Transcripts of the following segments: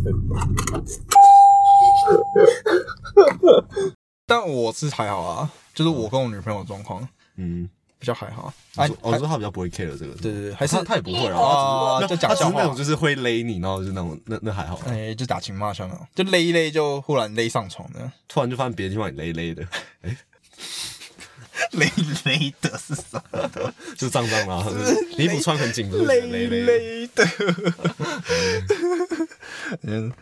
但我是还好啊，就是我跟我女朋友的状况嗯，比较还好。我哎说，我说他比较不会 care 这个，对对对，还是他他也不会啊，就讲笑话那种，就是会勒你，然后就那种那那还好，哎，就打情骂俏那种，就勒一勒就忽然勒上床的，突然就发现别的地方也勒勒的，勒勒的是什么？就脏脏的啊，你衣服穿很紧，不是勒勒？勒的。嗯，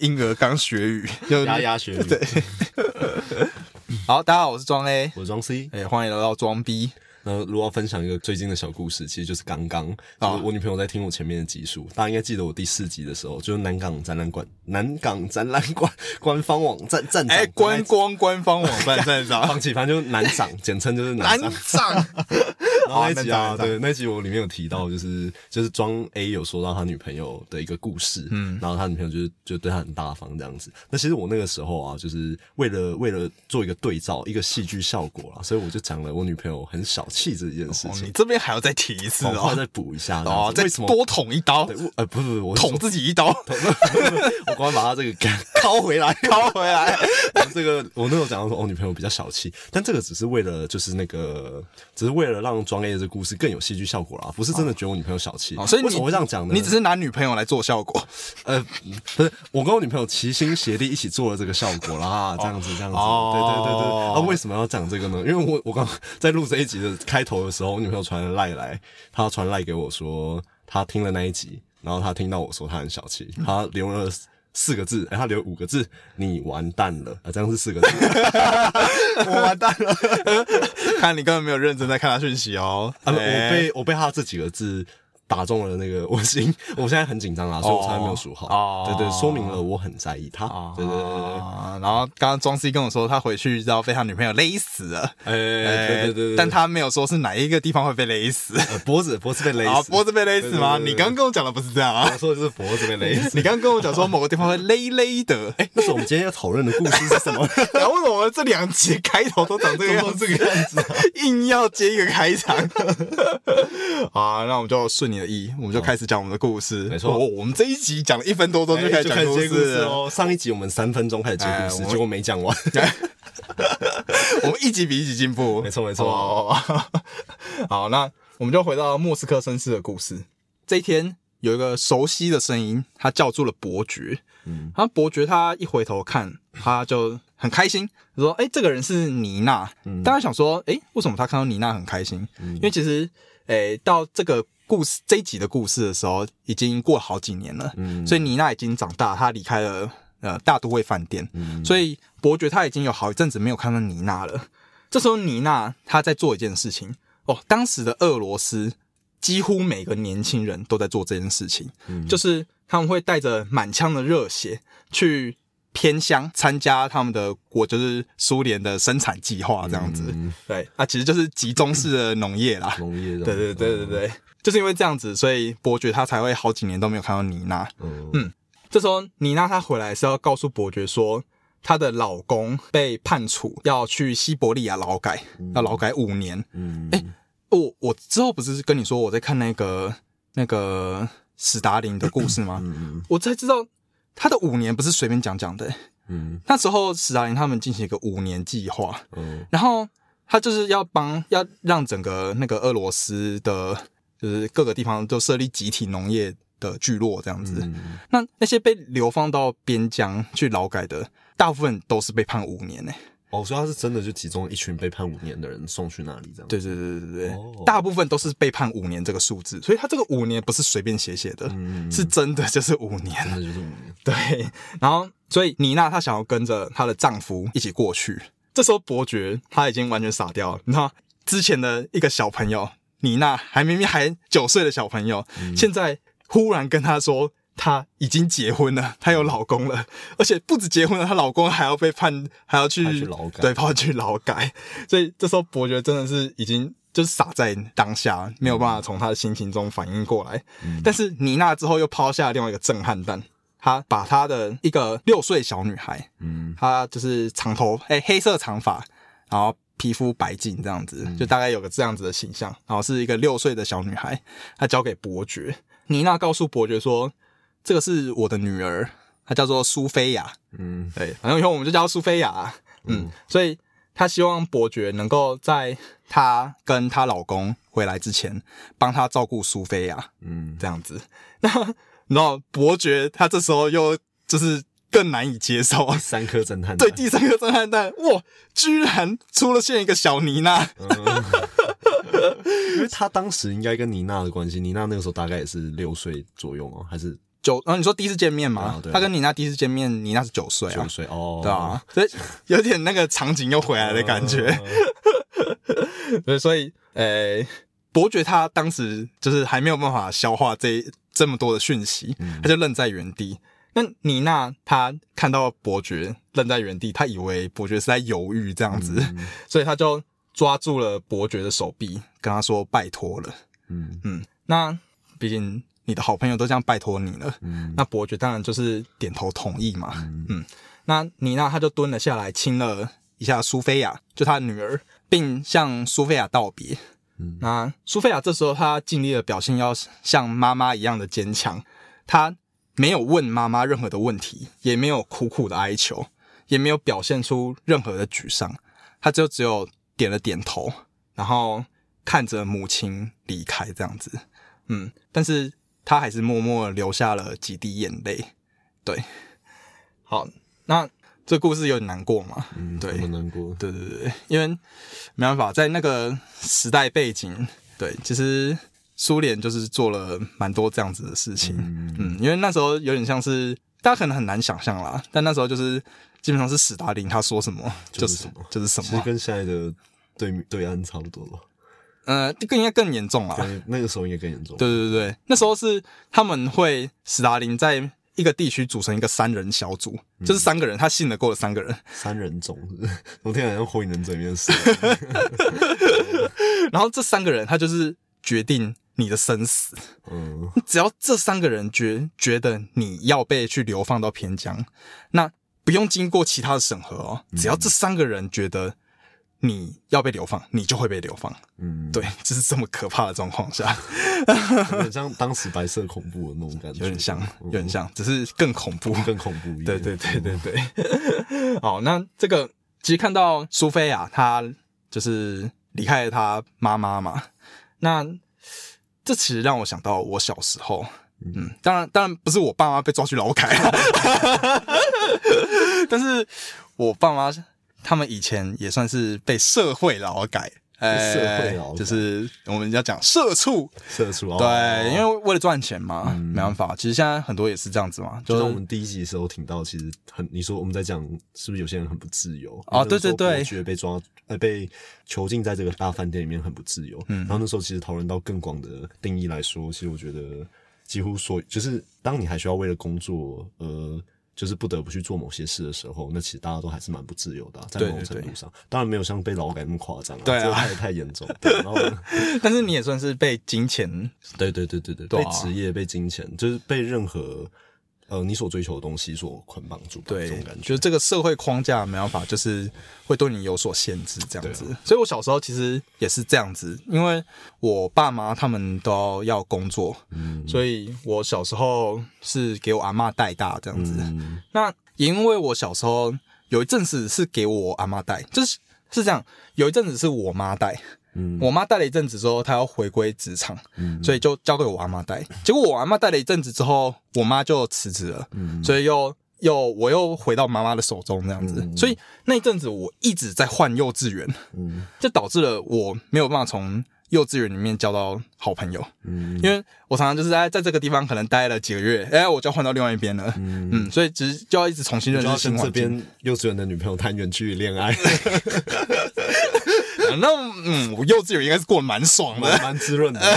婴儿刚学语，就牙牙学语，对。好，大家好，我是庄 A，我是装 C。哎，欢迎来到装 B。那如果要分享一个最近的小故事，其实就是刚刚，就是我女朋友在听我前面的集数，大家应该记得我第四集的时候，就是南港展览馆、南港展览馆官方网站站长，哎，观光官方网站站长。放弃，反正就是南长，简称就是南 南长。长，然后那一集啊，对，那一集我里面有提到，就是就是庄 A 有说到他女朋友的一个故事，嗯，然后他女朋友就是就对他很大方这样子。那其实我那个时候啊，就是为了为了做一个对照，一个戏剧效果啦，所以我就讲了我女朋友很小气这件事哦情。你这边还要再提一次哦，再补一下，哦，再为什么？多捅一刀对，，呃，不是不是，我是捅自己一刀，我刚把他这个给拷 回来，敲回来。这个我那时候讲到说，我、女朋友比较小气，但这个只是为了就是那个，只是为了让庄 A 的这个故事更有戏剧效果啦，不是真的觉得我女朋友小气。哦，所以你为什么会这样讲呢？你只是拿女朋友来做效果，呃，不是，我跟我女朋友齐心协力一起做了这个效果啦，这样子，这样子，哦对对对对。啊，为什么要讲这个呢？因为我我刚在录这一集的开头的时候，我女朋友传了赖来，她传赖给我说，她听了那一集，然后她听到我说她很小气，她留了。四个字，哎、她留五个字，你完蛋了啊！这样是四个字，我完蛋了。看你根本没有认真在看她讯息哦。啊，我哎被我被她这几个字打中了那个 我心，我现在很紧张啊，所以我才没有数好。哦对对，说明了我很在意他。对对对对对，啊，然后刚刚庄 C 跟我说，他回去然后被他女朋友勒死了。哎、对对对对，但他没有说是哪一个地方会被勒死。呃脖子脖子被勒啊，死，脖子被勒死吗？你刚刚跟我讲的不是这样啊我？说的就是脖子被勒死。你刚刚跟我讲说某个地方会勒勒的，哎，那是我们今天要讨论的故事是什么？然后为什么我们这两集开头都长这个样子？这个样子、啊。硬要接一个开场。好，那我们就顺你的意，我们就开始讲我们的故事。没错哦我们这一集讲了一分多钟就开始讲故事。哦。上一集我们三分钟开始接故事，结果没讲完。我们一集比一集进步。没错没错哦 好，那我们就回到莫斯科绅士的故事。这一天有一个熟悉的声音，他叫住了伯爵。嗯，然后伯爵他一回头看，他就很开心，他说：“哎、这个人是妮娜。大家想说：“哎、为什么他看到妮娜很开心？因为其实，哎、到这个故事这一集的故事的时候，已经过了好几年了。嗯所以妮娜已经长大，她离开了呃大都会饭店。所以伯爵他已经有好一阵子没有看到妮娜了。这时候妮娜她在做一件事情哦，当时的俄罗斯几乎每个年轻人都在做这件事情，就是他们会带着满腔的热血去偏乡参加他们的国，就是苏联的生产计划这样子。嗯对啊，其实就是集中式的农业啦。农业的，对对对对对，就是因为这样子，所以伯爵他才会好几年都没有看到妮娜。嗯，这时候妮娜她回来是要告诉伯爵说，她的老公被判处要去西伯利亚劳改，要劳改五年。嗯，哎我我之后不是跟你说我在看那个那个史达林的故事吗？嗯我才知道他的五年不是随便讲讲的、嗯。那时候史达林他们进行一个五年计划，嗯。然后他就是要帮要让整个那个俄罗斯的，就是各个地方都设立集体农业的聚落这样子。嗯。那那些被流放到边疆去劳改的，大部分都是被判五年呢、哦，所以他是真的就集中一群被判五年的人送去那里这样。对对对对对大部分都是被判五年这个数字，所以他这个五年不是随便写写的，嗯，是真的就是五年。真的就是五年。对，然后所以妮娜她想要跟着她的丈夫一起过去，这时候伯爵他已经完全傻掉了，你知道之前的一个小朋友妮娜还明明还九岁的小朋友，现在忽然跟她说。她已经结婚了，她有老公了，而且不止结婚了，她老公还要被判，还要去去劳改对，跑去劳改。所以这时候伯爵真的是已经就是傻在当下，没有办法从他的心情中反应过来。但是妮娜之后又抛下了另外一个震撼弹，她把她的一个六岁小女孩，嗯她就是长头哎、黑色长发，然后皮肤白净这样子，就大概有个这样子的形象，然后是一个六岁的小女孩，她交给伯爵。妮娜告诉伯爵说：“这个是我的女儿，她叫做苏菲亚，嗯。对，反正以后我们就叫她苏菲亚，嗯，所以她希望伯爵能够在她跟她老公回来之前，帮她照顾苏菲亚，嗯，这样子。那然后伯爵他这时候又就是更难以接受，三颗侦探对，弹第三颗震撼弹，哇，居然出了现一个小妮娜，因为他当时应该跟妮娜的关系，妮娜那个时候大概也是六岁左右吗？还是九，然后你说第一次见面吗啊？对啊他跟你那第一次见面，你那是九岁啊九，岁？哦，对啊，所以有点那个场景又回来的感觉。嗯 对，所以呃，伯爵他当时就是还没有办法消化这这么多的讯息，他就愣在原地。那妮娜她看到伯爵愣在原地，她以为伯爵是在犹豫这样子，所以她就抓住了伯爵的手臂，跟他说拜托了。嗯嗯，那毕竟你的好朋友都这样拜托你了，嗯那伯爵当然就是点头同意嘛。嗯那妮娜她就蹲了下来，亲了一下苏菲亚，就她的女儿，并向苏菲亚道别。嗯那苏菲亚这时候她尽力的表现要像妈妈一样的坚强，她没有问妈妈任何的问题，也没有苦苦的哀求，也没有表现出任何的沮丧，她就只有点了点头，然后看着母亲离开这样子。嗯，但是她还是默默地流下了几滴眼泪。对，好，那这故事有点难过嘛？嗯，对很难过。对对对，因为没办法，在那个时代背景，对，其实苏联就是做了蛮多这样子的事情。嗯嗯，因为那时候有点像是大家可能很难想象啦，但那时候就是基本上是史达林他说什么就是什么就是什么，其实跟现在的对对岸差不多吧，呃，更应该更严重啦。那个时候应该更严重。对对对对，那时候是他们会斯大林在一个地区组成一个三人小组，就是三个人，他信得过的三个人，三人种是不是，我听起来像火影忍者里面的死。然后这三个人他就是决定你的生死。嗯只要这三个人觉觉得你要被去流放到偏疆，那不用经过其他的审核哦，只要这三个人觉得你要被流放，你就会被流放。嗯，对，就是这么可怕的状况下，有点像当时白色恐怖的那种感觉，有点像，嗯有点像，只是更恐怖。更恐怖一点。对对对对对。好，那这个其实看到苏菲亚，她就是离开了她妈妈嘛，那这其实让我想到我小时候。嗯，当然，当然不是我爸妈被抓去劳改，但是我爸妈他们以前也算是被社会劳改，哎社会劳改就是我们要讲社畜，社畜哦对，因为为了赚钱嘛，嗯没办法。其实现在很多也是这样子嘛，就就是像我们第一集的时候听到，其实很你说我们在讲是不是有些人很不自由哦对对对觉得被抓呃被囚禁在这个大饭店里面很不自由。嗯，然后那时候其实讨论到更广的定义来说，其实我觉得几乎所就是当你还需要为了工作呃。就是不得不去做某些事的时候，那其实大家都还是蛮不自由的啊、在某种程度上。当然没有像被劳改那么夸张、啊，对啊这个太太严重。对，然后 但是你也算是被金钱，对对对对对，被职业、被金钱，就是被任何呃你所追求的东西所捆绑住，对这种感，觉。就是这个社会框架没办法，就是会对你有所限制这样子。啊所以我小时候其实也是这样子，因为我爸妈他们都要工作，嗯所以我小时候是给我阿妈带大这样子。嗯那也因为我小时候有一阵子是给我阿妈带，就是是这样，有一阵子是我妈带，嗯。我妈带了一阵子之后，她要回归职场，嗯。所以就交给我阿妈带。结果我阿妈带了一阵子之后，我妈就辞职了，嗯。所以又又我又回到妈妈的手中这样子。嗯。所以那一阵子我一直在换幼稚园，嗯。就导致了我没有办法从幼稚园里面交到好朋友，嗯。因为我常常就是在在这个地方可能待了几个月，哎、我就要换到另外一边了。嗯，嗯，所以只是就要一直重新认识新环境。边幼稚园的女朋友谈远距离恋爱，呃 那嗯，我幼稚园应该是过得蛮爽的。蛮蛮滋润的。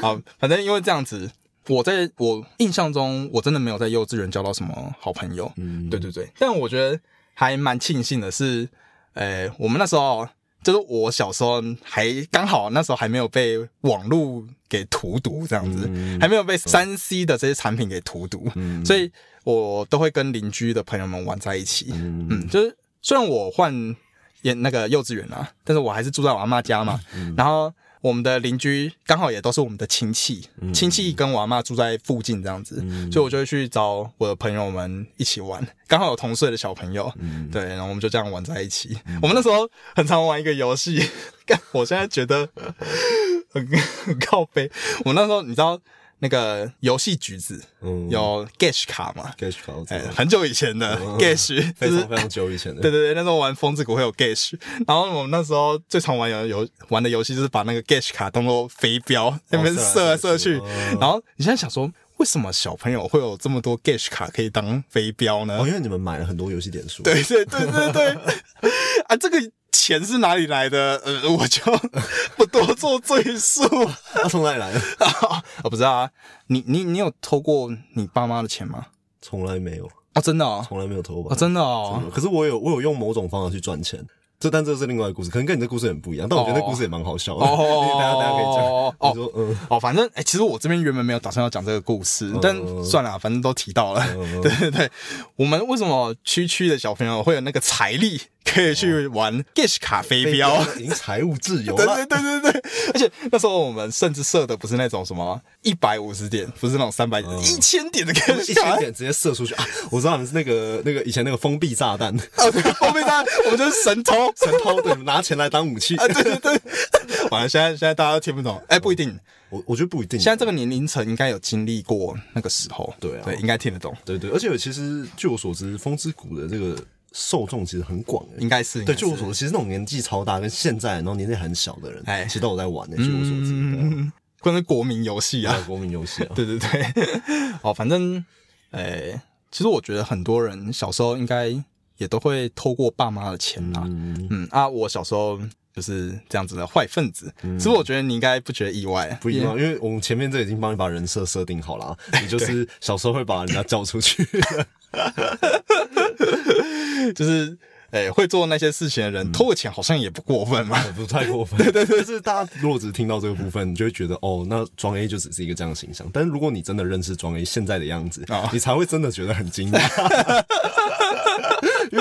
好，反正因为这样子，我在我印象中，我真的没有在幼稚园交到什么好朋友。嗯对对对，但我觉得还蛮庆幸的是，呃，我们那时候就是我小时候还刚好那时候还没有被网络给荼毒，这样子，嗯还没有被三 C 的这些产品给荼毒，嗯所以我都会跟邻居的朋友们玩在一起。嗯嗯，就是虽然我换演那个幼稚园啊，但是我还是住在我阿妈家嘛。然后我们的邻居刚好也都是我们的亲戚，亲戚跟我阿妈住在附近这样子，所以我就会去找我的朋友们一起玩，刚好有同岁的小朋友，对，然后我们就这样玩在一起。我们那时候很常玩一个游戏，干，我现在觉得很很靠背。我那时候你知道。那个游戏橘子嗯有 Gash 卡嘛？Gash 卡，哎，很久以前的 Gash，非常非常久以前的。对对对，那时候玩风之谷会有 Gash，然后我们那时候最常玩游游玩的游戏就是把那个 Gash 卡当做飞镖，那边射来射去。然后你现在想说，为什么小朋友会有这么多 Gash 卡可以当飞镖呢？哦，因为你们买了很多游戏点数。对对对对对，啊，这个。钱是哪里来的？呃，我就不多做赘述。他从哪里来的？我 不知道啊。你你你有偷过你爸妈的钱吗？从来没有啊，真的啊，从来没有偷过。真的哦。可是我有我有用某种方法去赚钱。这但这是另外一个故事，可能跟你的故事很不一样，但我觉得那故事也蛮好笑的。哦，大家大家可以讲。哦，说嗯，哦，反正哎，其实我这边原本没有打算要讲这个故事，但算了，反正都提到了。对对对，我们为什么区区的小朋友会有那个财力？可以去玩 Gish 卡飞镖，已经财务自由了。对对对对对，而且那时候我们甚至射的不是那种什么一百五十点，不是那种三百点，一千点的 Gish 卡，一千点直接射出去。啊！我知道你是那个那个以前那个封闭炸弹，封闭炸弹，我们就是神偷，神偷对，拿钱来当武器。啊！对对对，完了，现在现在大家都听不懂，哎，不一定，我我觉得不一定，现在这个年龄层应该有经历过那个时候，对啊，对，应该听得懂，对对，而且其实据我所知，风之谷的这个。受众其实很广，应该是对。据我所知，其实那种年纪超大跟现在然后年纪很小的人，哎，其实都有在玩的。据我所知，关于国民游戏啊，国民游戏啊，对 对对。哦，反正，哎，其实我觉得很多人小时候应该也都会偷过爸妈的钱呐。嗯啊，我小时候就是这样子的坏分子。其实我觉得你应该不觉得意外，不意外，因为我们前面这已经帮你把人设设定好了，你就 是小时候会把人家叫出去。就是，诶，会做那些事情的人偷个钱好像也不过分嘛，不太过分。对对对，就是大家如果只听到这个部分，你就会觉得哦，那庄 A 就只是一个这样的形象。但是如果你真的认识庄 A 现在的样子，你才会真的觉得很惊讶。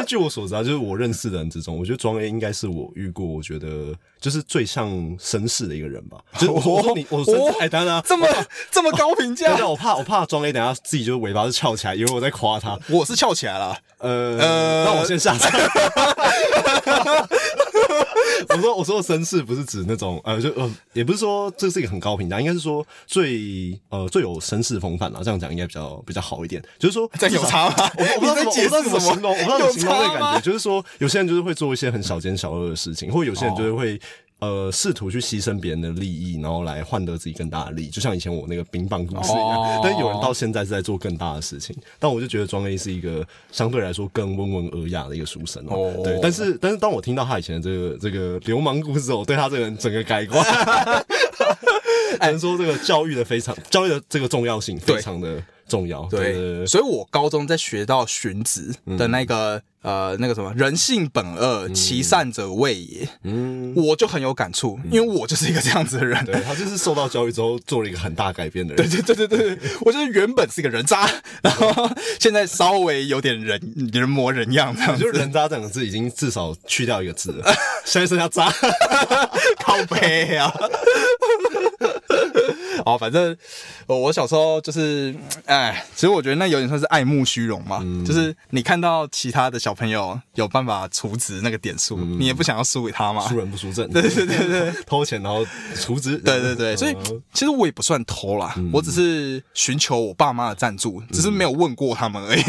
据我所知啊，就是我认识的人之中，我觉得庄 A 应该是我遇过，我觉得就是最像绅士的一个人吧。就 我说你，我说哎，等等，这么这么高评价，我怕我怕庄 A 等下自己就是尾巴是翘起来，以为我在夸他。我是翘起来了，呃，那我先下场。我说我说的绅士不是指那种呃，就呃，也不是说这是一个很高评价，应该是说最呃最有绅士风范了。这样讲应该比较比较好一点。就是说在有差吗？我我不知道怎么形容，我不知道怎么形容那个感觉。就是说，有些人就是会做一些很小奸小恶的事情，或者有些人就是会。呃，试图去牺牲别人的利益，然后来换得自己更大的利益，就像以前我那个冰棒故事一样。但有人到现在是在做更大的事情，但我就觉得庄 A 是一个相对来说更温文尔雅的一个书生哦。对，但是但是当我听到他以前的这个这个流氓故事，我对他这个人整个改观。只能说这个教育的非常，教育的这个重要性非常的重要。对，所以我高中在学到荀子的那个。呃，那个什么，人性本恶，其善者谓也。嗯，我就很有感触，因为我就是一个这样子的人。对他就是受到教育之后做了一个很大改变的人。对对对对对，我就是原本是一个人渣，然后 现在稍微有点人人模人样这样。就人渣这个字已经至少去掉一个字了，现在剩下渣，靠背啊。哦，反正我小时候就是，哎，其实我觉得那有点算是爱慕虚荣嘛，就是你看到其他的小。朋友有办法储值那个点数，你也不想要输给他嘛？输人不输阵，对对对对，偷钱然后储值，对对对，所以其实我也不算偷啦，我只是寻求我爸妈的赞助，只是没有问过他们而已。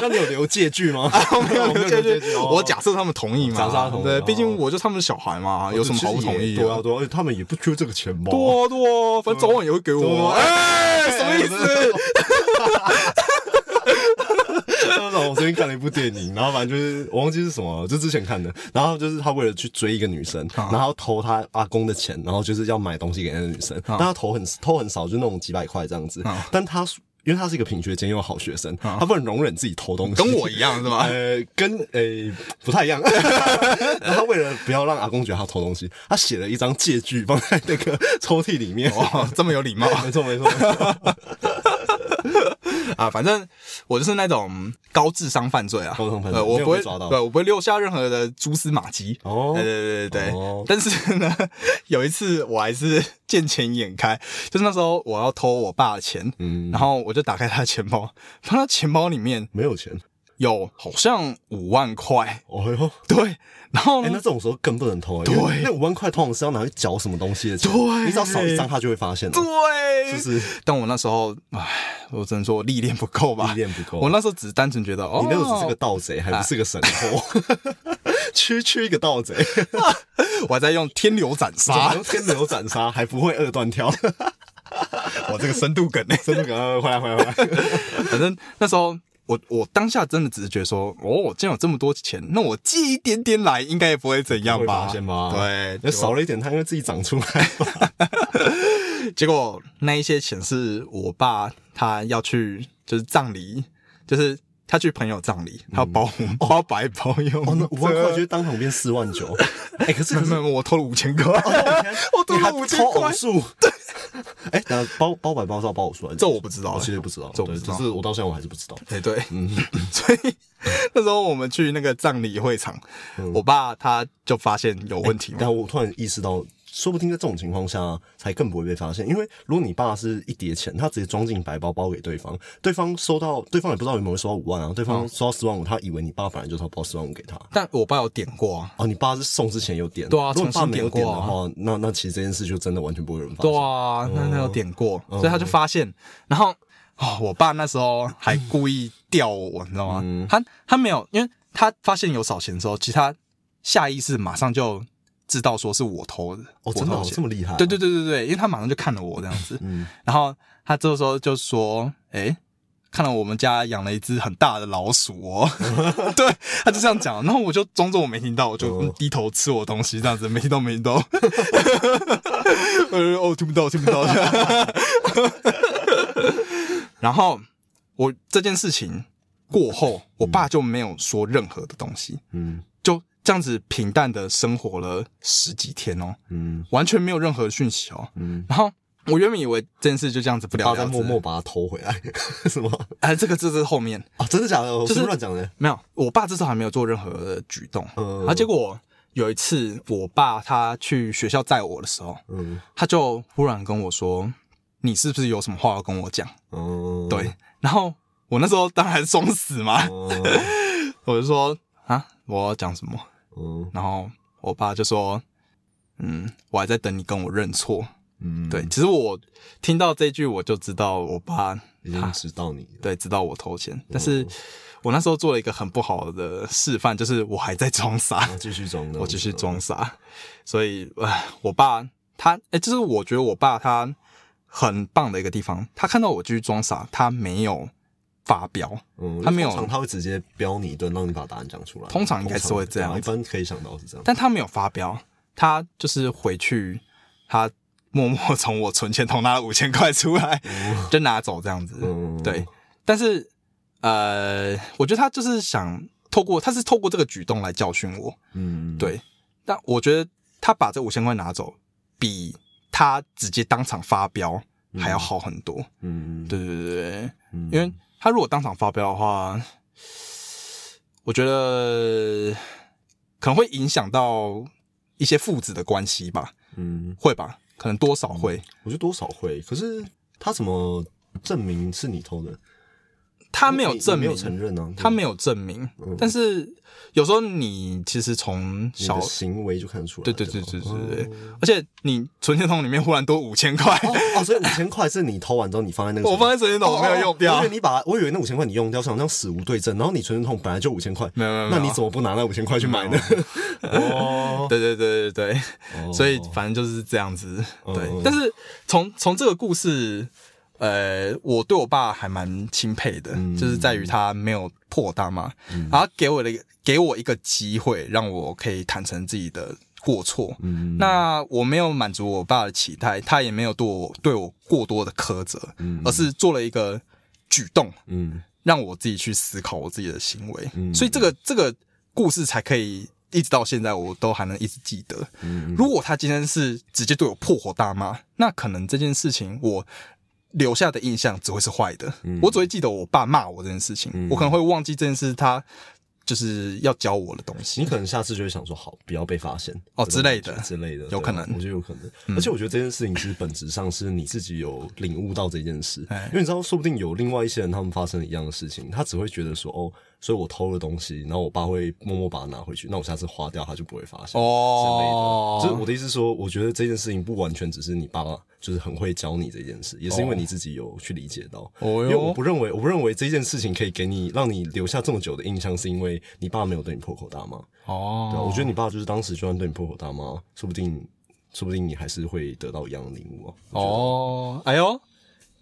那你有留借据吗？没有留借据，我假设他们同意嘛？假设同意，对，毕竟我就他们的小孩嘛，有什么好不同意？对啊多，他们也不缺这个钱嘛，多多，反正早晚也会给我。哎，什么意思？我最近看了一部电影，然后反正就是我忘记是什么，就之前看的。然后就是他为了去追一个女生，然后偷他阿公的钱，然后就是要买东西给那个女生。但他偷很偷很少，就那种几百块这样子。但他因为他是一个品学兼优的好学生，他不能容忍自己偷东西，跟我一样是吗？呃，跟呃不太一样。他为了不要让阿公觉得他偷东西，他写了一张借据放在那个抽屉里面。哇，这么有礼貌，没 错没错。啊，反正我就是那种高智商犯罪啊，高智商犯罪呃，我不会抓到。对，我不会留下任何的蛛丝马迹。哦。对对对对对，哦。但是呢，有一次我还是见钱眼开，就是那时候我要偷我爸的钱，嗯，然后我就打开他的钱包，发现他钱包里面。没有钱，有好像五万块，哦哟，对，然后哎、呢那这种时候更不能偷、欸，对。那五万块通常是要拿去缴什么东西的钱，对。你只要少一张，他就会发现了，对，是不是？但我那时候，唉，我只能说我历练不够吧。历。练不够，我那时候只是单纯觉得，哦，你那个只是个盗贼，还不是个神偷，区区一个盗贼，我还在用天流斩杀，能天流斩杀，还不会二段跳？我这个深度梗呢。真的赶快回来回来回来！反正那时候我我当下真的只是觉得说，哦，既然有这么多钱，那我寄一点点来，应该也不会怎样吧？对，那少了一点，他因为自己长出来。结果那一些钱是我爸他要去就是葬礼，就是他去朋友葬礼，他要包红包白包用。哦，那五万块就是当场变四万九。哎，可是可是没有，我偷了五千块，我偷了你还5000偷块偶数？对。哎，那包包白包是要包我出来？这我不知道我其实不知道，对这我不知道只是我到现在我还是不知道。哎、对，所以那时候我们去那个葬礼会场，我爸他就发现有问题嘛，但我突然意识到，说不定在这种情况下才更不会被发现，因为如果你爸是一叠钱，他直接装进白包包给对方，对方收到，对方也不知道有没有收到五万啊，对方收到四万五，他以为你爸本来就是要包四万五给他。但我爸有点过。啊，哦，你爸是送之前有点，对啊如果你爸没有点的话，那那其实这件事就真的完全不会有人发现。对啊，那那有点过，所以他就发现，然后哦，我爸那时候还故意吊我，你知道吗？他他没有，因为他发现有少钱的时候，其实他下意识马上就知道说是我偷的，哦，真的哦这么厉害啊？对对对对对，因为他马上就看了我这样子，嗯然后他这个时候就说：“诶，看到我们家养了一只很大的老鼠哦。”对，他就这样讲，然后我就装作我没听到，我就哦低头吃我东西，这样子没听到没听到。呃，哦，听不到听不到。然后我这件事情过后，我爸就没有说任何的东西，嗯就这样子平淡的生活了十几天哦，嗯。完全没有任何讯息哦。嗯，然后我原本以为这件事就这样子不了了之，在默默把它偷回来，是吗？哎，这个这是后面。啊，真的假的？我就是乱讲的。没有，我爸这时候还没有做任何的举动，嗯。然后结果有一次我爸他去学校载我的时候，嗯。他就忽然跟我说：“你是不是有什么话要跟我讲？嗯，？”对，然后我那时候当然装死嘛，嗯。我就说：“啊，我要讲什么嗯？”然后我爸就说：“嗯，我还在等你跟我认错。”嗯，对，其实我听到这句我就知道我爸已经知道你了。对，知道我偷钱，但是我那时候做了一个很不好的示范，就是我还在装傻，啊继续装，我继续装傻，所以，唉，我爸他，哎、就是我觉得我爸他很棒的一个地方，他看到我继续装傻，他没有发飙，嗯，他没有通常他会直接飙你一顿，让你把答案讲出来。通常应该是会这样一般可以想到是这样。但他没有发飙，他就是回去，他默默从我存钱筒拿了五千块出来，就拿走这样子，嗯，对，但是呃，我觉得他就是想透过，他是透过这个举动来教训我，嗯，对。但我觉得他把这五千块拿走，比他直接当场发飙还要好很多。嗯，对对对对，嗯，因为他如果当场发飙的话，我觉得可能会影响到一些父子的关系吧，嗯，会吧？可能多少会。我觉得多少会，可是他怎么证明是你偷的？他没有你证明，没有承认啊，他没有证明，但是有时候你其实从小行为就看得出来。对对对对吧对对，而且你存钱筒里面忽然多五千块，哦哦，所以五千块是你偷完之后你放在那个，我放在存钱筒。我没有用掉。你把，我以为那五千块你用掉，想这样死无对证，然后你存钱筒本来就五千块，没有。没有那你怎么不拿那五千块去买呢？哦，对对对对对，哦。所以反正就是这样子。对。嗯，但是从从这个故事，呃，我对我爸还蛮钦佩的，嗯。就是在于他没有破大骂，然后给我的一个给我一个机会，让我可以坦诚自己的过错。嗯。那我没有满足我爸的期待，他也没有对我对我过多的苛责，嗯。而是做了一个举动，嗯。让我自己去思考我自己的行为，嗯。所以这个这个故事才可以一直到现在，我都还能一直记得。嗯。如果他今天是直接对我破口大骂，那可能这件事情我留下的印象只会是坏的。我只会记得我爸骂我这件事情，我可能会忘记这件事他就是要教我的东西。你可能下次就会想说，好，不要被发现哦之类的之类的，有可能我觉得有可能。而且我觉得这件事情其实本质上是你自己有领悟到这件事，哎因为你知道，说不定有另外一些人他们发生了一样的事情，他只会觉得说，哦，所以我偷了东西，然后我爸会默默把它拿回去，那我下次花掉他就不会发现。哦之类的，就是我的意思是说，我觉得这件事情不完全只是你爸爸就是很会教你这件事，也是因为你自己有去理解到。哦哟因为我不认为，我不认为这件事情可以给你让你留下这么久的印象，是因为你爸没有对你破口大骂。哦，对啊，我觉得你爸就是当时就算对你破口大骂，说不定，说不定你还是会得到一样的领悟啊。哦，哎呦，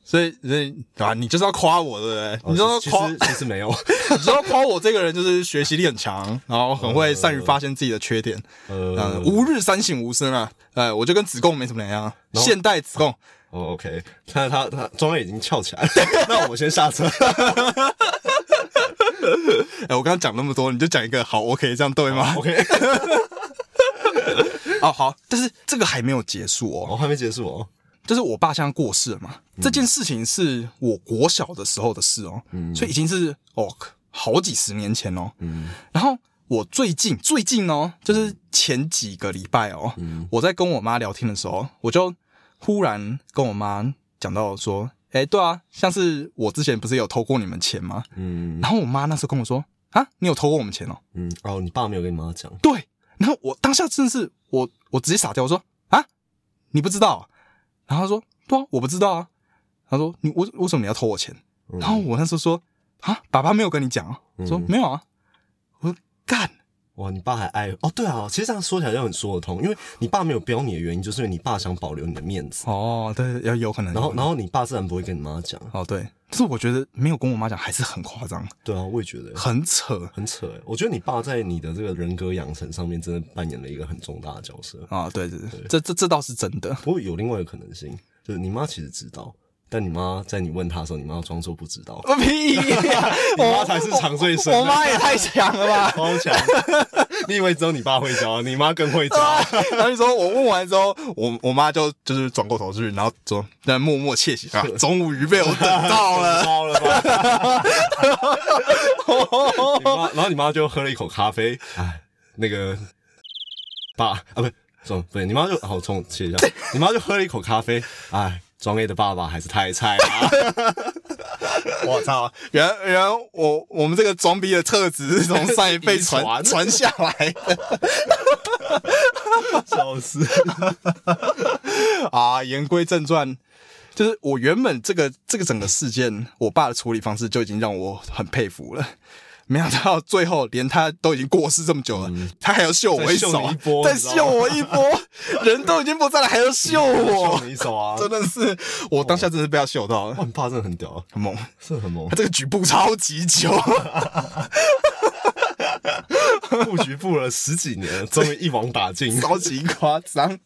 所以所以啊，你就是要夸我，对不对？你知道夸，哦其实其实没有，你知道夸我这个人就是学习力很强，然后很会善于发现自己的缺点，呃嗯，，吾日三省吾身啊，哎，我就跟子贡没什么两样，后现代子贡。哦，OK，他他他庄业已经翘起来了，那我们先下车。哎，我刚刚讲那么多，你就讲一个好，OK，这样对吗？OK，哦，好，但是这个还没有结束哦，哦还没结束哦。就是我爸现在过世了嘛，这件事情是我国小的时候的事哦，所以已经是哦好几十年前哦。嗯然后我最近最近哦，就是前几个礼拜哦，嗯我在跟我妈聊天的时候，我就忽然跟我妈讲到说，哎，对啊，像是我之前不是有偷过你们钱吗？嗯然后我妈那时候跟我说，啊，你有偷过我们钱哦？嗯，哦，你爸没有跟你妈讲，对，然后我当下真的是我我直接傻掉，我说啊，你不知道？然后他说对啊，我不知道啊。他说你为为什么你要偷我钱？嗯然后我那时候说啊，爸爸没有跟你讲啊，说没有啊。我说干，哇，你爸还爱哦？对啊，其实这样说起来就很说得通，因为你爸没有标你的原因，就是因为你爸想保留你的面子，哦，对，有有可能。然后然后你爸自然不会跟你妈讲。哦对，但是我觉得没有跟我妈讲还是很夸张，对啊，我也觉得很扯很扯哎。我觉得你爸在你的这个人格养成上面真的扮演了一个很重大的角色。啊。对对对，这这这倒是真的。不过有另外一个可能性，就是你妈其实知道，但你妈在你问她的时候，你妈装作不知道。我 屁呀！你妈才是藏最深的 我妈也太强了吧！超强！你以为只有你爸会教，你妈更会教。然后你说我问完之后，我我妈就就是转过头去，然后说在默默窃喜啊，终于被我等到了。高了吧？你妈，然后你妈就喝了一口咖啡，哎，那个爸啊，不是，说不对，你妈就好重切一下，你妈就喝了一口咖啡，哎，庄 A 的爸爸还是太菜了。我操！原来原来我我们这个装逼的特质是从上一辈传 传下来的笑死！啊。言归正传，就是我原本这个这个整个事件，我爸的处理方式就已经让我很佩服了。没想到最后连他都已经过世这么久了，他还要秀我一手再秀我一波，人都已经不在了，还要秀我秀，你一手啊！真的是我当下真的是被他秀到了，哇，你爸真的很屌啊，很猛。是很猛他，这个举步超级久，布局布了十几年，终于一网打尽。超级夸张。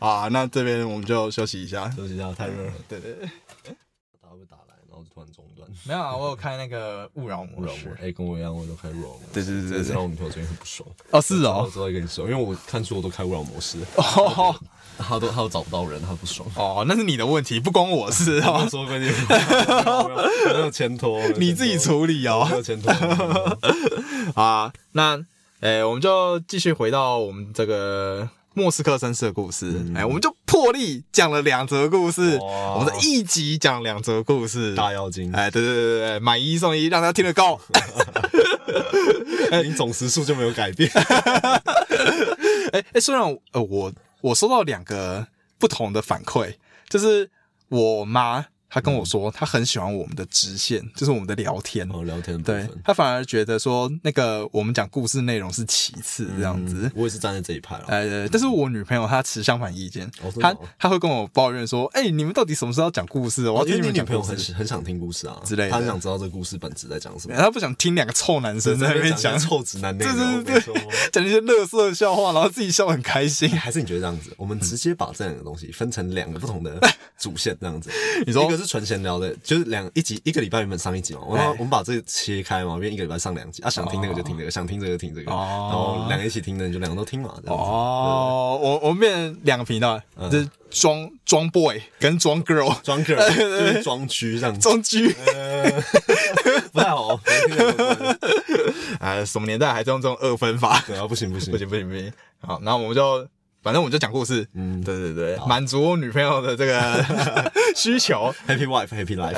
啊，那这边我们就休息一下。休息一下，太热了。对对对，没有啊，我有开那个勿扰模不然我哎，跟我一样，我都开勿扰模式。对对对对对这让我女朋友最近很不爽。哦，是我哦，之后再跟你说，因为我看书我都开勿扰模式，哦 他都他都找不到人，他不爽。哦，那是你的问题，不关我事 我哦，说跟你，我没有前拖，你自己处理没哦。有牵拖。啊，那诶，我们就继续回到我们这个莫斯科绅士的故事。哎，我们就破例讲了两则故事，我们的一集讲两则故事。大妖精，哎，对对对对对，买一送一，让他听得够。你总时数就没有改变。哎哎，虽然呃我我收到两个不同的反馈，就是我妈她跟我说，他很喜欢我们的支线，就是我们的聊天。哦，聊天对他，反而觉得说，那个我们讲故事内容是其次这样子。嗯我也是站在这一派了。哎呃，但是我女朋友她持相反意见，她她会跟我抱怨说：“哎、你们到底什么时候要讲故事？我要哦因为你们讲故事。朋友很很想听故事啊之类的她很想知道这个故事本质在讲什么。她不想听两个臭男生在那边讲臭直男内 对容，对对讲那些乐色笑话，然后自己笑得很开心。还是你觉得这样子，我们直接把这两个东西分成两个不同的主线，这样子。你说就是纯闲聊的，就是两一集一个礼拜原本上一集嘛，然后我们把这个切开嘛，变一个礼拜上两集啊，想听那个就听这个，想听这个就听这个，哦。然后两个一起听的你就两个都听嘛，这样。子。哦，我我们变成两个频道，嗯。就是装装 boy 跟装 girl，装 girl 就是装 居这样子，装 G，不太好。听起来怪怪的哎，什么年代还在用这种二分法？对啊，不行不行。不行不行不行，好，然后我们就反正我们就讲故事，嗯。对对对，满足我女朋友的这个 需求。，Happy wife Happy life，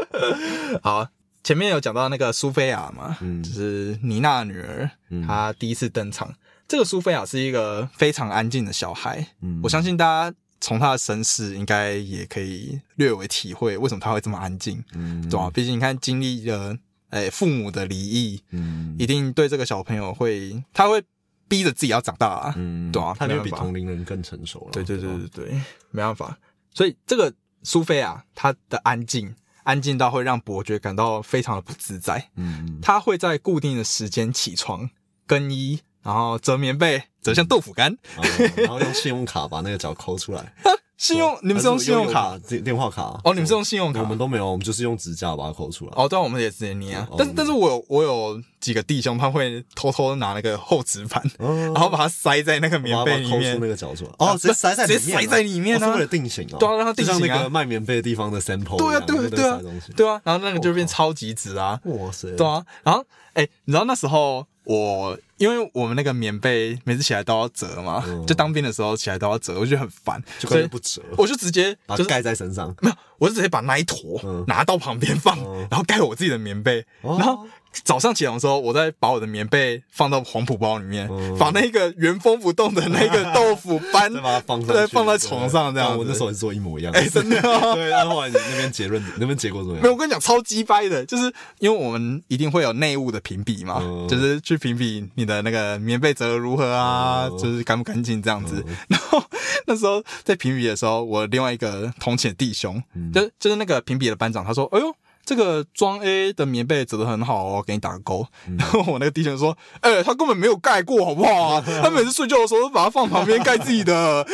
好，前面有讲到那个苏菲亚嘛，嗯。就是妮娜的女儿，她第一次登场。这个苏菲亚是一个非常安静的小孩，嗯。我相信大家从她的身世应该也可以略微体会为什么她会这么安静，嗯。对吧、毕竟你看经历了诶、父母的离异，嗯。一定对这个小朋友会，他会逼着自己要长大啊，嗯对啊他就没办法比同龄人更成熟了。对对对吧对对，没办法。所以这个苏菲啊她的安静，安静到会让伯爵感到非常的不自在。嗯他会在固定的时间起床、更衣，然后折棉被，折像豆腐干。嗯，然后用信用卡把那个脚抠出来。信用，你们是用信用卡？、电电话卡？哦，你们是用信用卡？我们都没有，我们就是用指甲把它抠出来。哦，对啊，我们也直接捏。但是但是我有我有几个弟兄，他会偷偷拿那个厚纸板，哦然后把它塞在那个棉被里面抠出那。个角出来。哦，直接塞在里面啊，直接塞在里面是为了定型哦。对啊让它定型啊卖棉被的地方的 sample 对啊，对啊对啊对啊，然后那个就变超级纸啊。哇塞，对啊，然后哎、你知道那时候我因为我们那个棉被每次起来都要折嘛，嗯。就当兵的时候起来都要折，我就觉得很烦，就所以干脆不折，我就直接就是把它盖在身上。没有，我就直接把那一坨嗯。拿到旁边放，嗯。然后盖我自己的棉被，哦。然后早上起床的时候，我再把我的棉被放到黄浦包里面，嗯把那个原封不动的那个豆腐搬 再把它放上去，再放在床上这样我那时候也是做一模一样的哎、事。真的、哦。对，然后后来你那边结论，那边结果怎么样没有，我跟你讲，超鸡掰的，就是因为我们一定会有内务的评比嘛，嗯就是去评比你的那个棉被折得如何啊，嗯就是干不干净这样子。然后那时候在评比的时候，我另外一个同寝的弟兄，嗯就就是那个评比的班长，他说：“哎呦。”这个装 A 的棉被折得很好哦，给你打个勾。嗯然后 我那个弟兄说：“哎、他根本没有盖过，好不好啊？他每次睡觉的时候都把它放旁边盖自己的。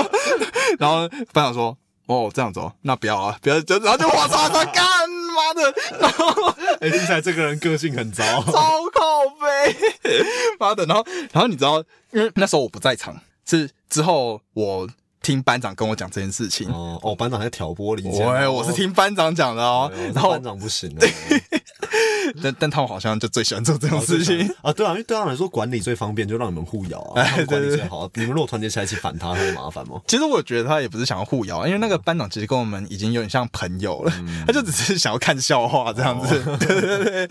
”然后班长说：“哦，这样子哦，那不要啊，不要就然后就我操他干妈的，然后哎，听起来这个人个性很糟。超靠背，妈的，然后然后你知道，因为那时候我不在场，是之后我听班长跟我讲这件事情，哦哦，班长在挑拨离间。喂，我是听班长讲的哦。哎，然后班长不行哦 但 但他们好像就最喜欢做这种事情，啊，对啊，因为对他们来说管理最方便，就让你们互咬啊，管理最好。你们如果团结起来一起反他，他会麻烦吗？其实我觉得他也不是想要互咬，因为那个班长其实跟我们已经有点像朋友了，他就只是想要看笑话这样子。对对对，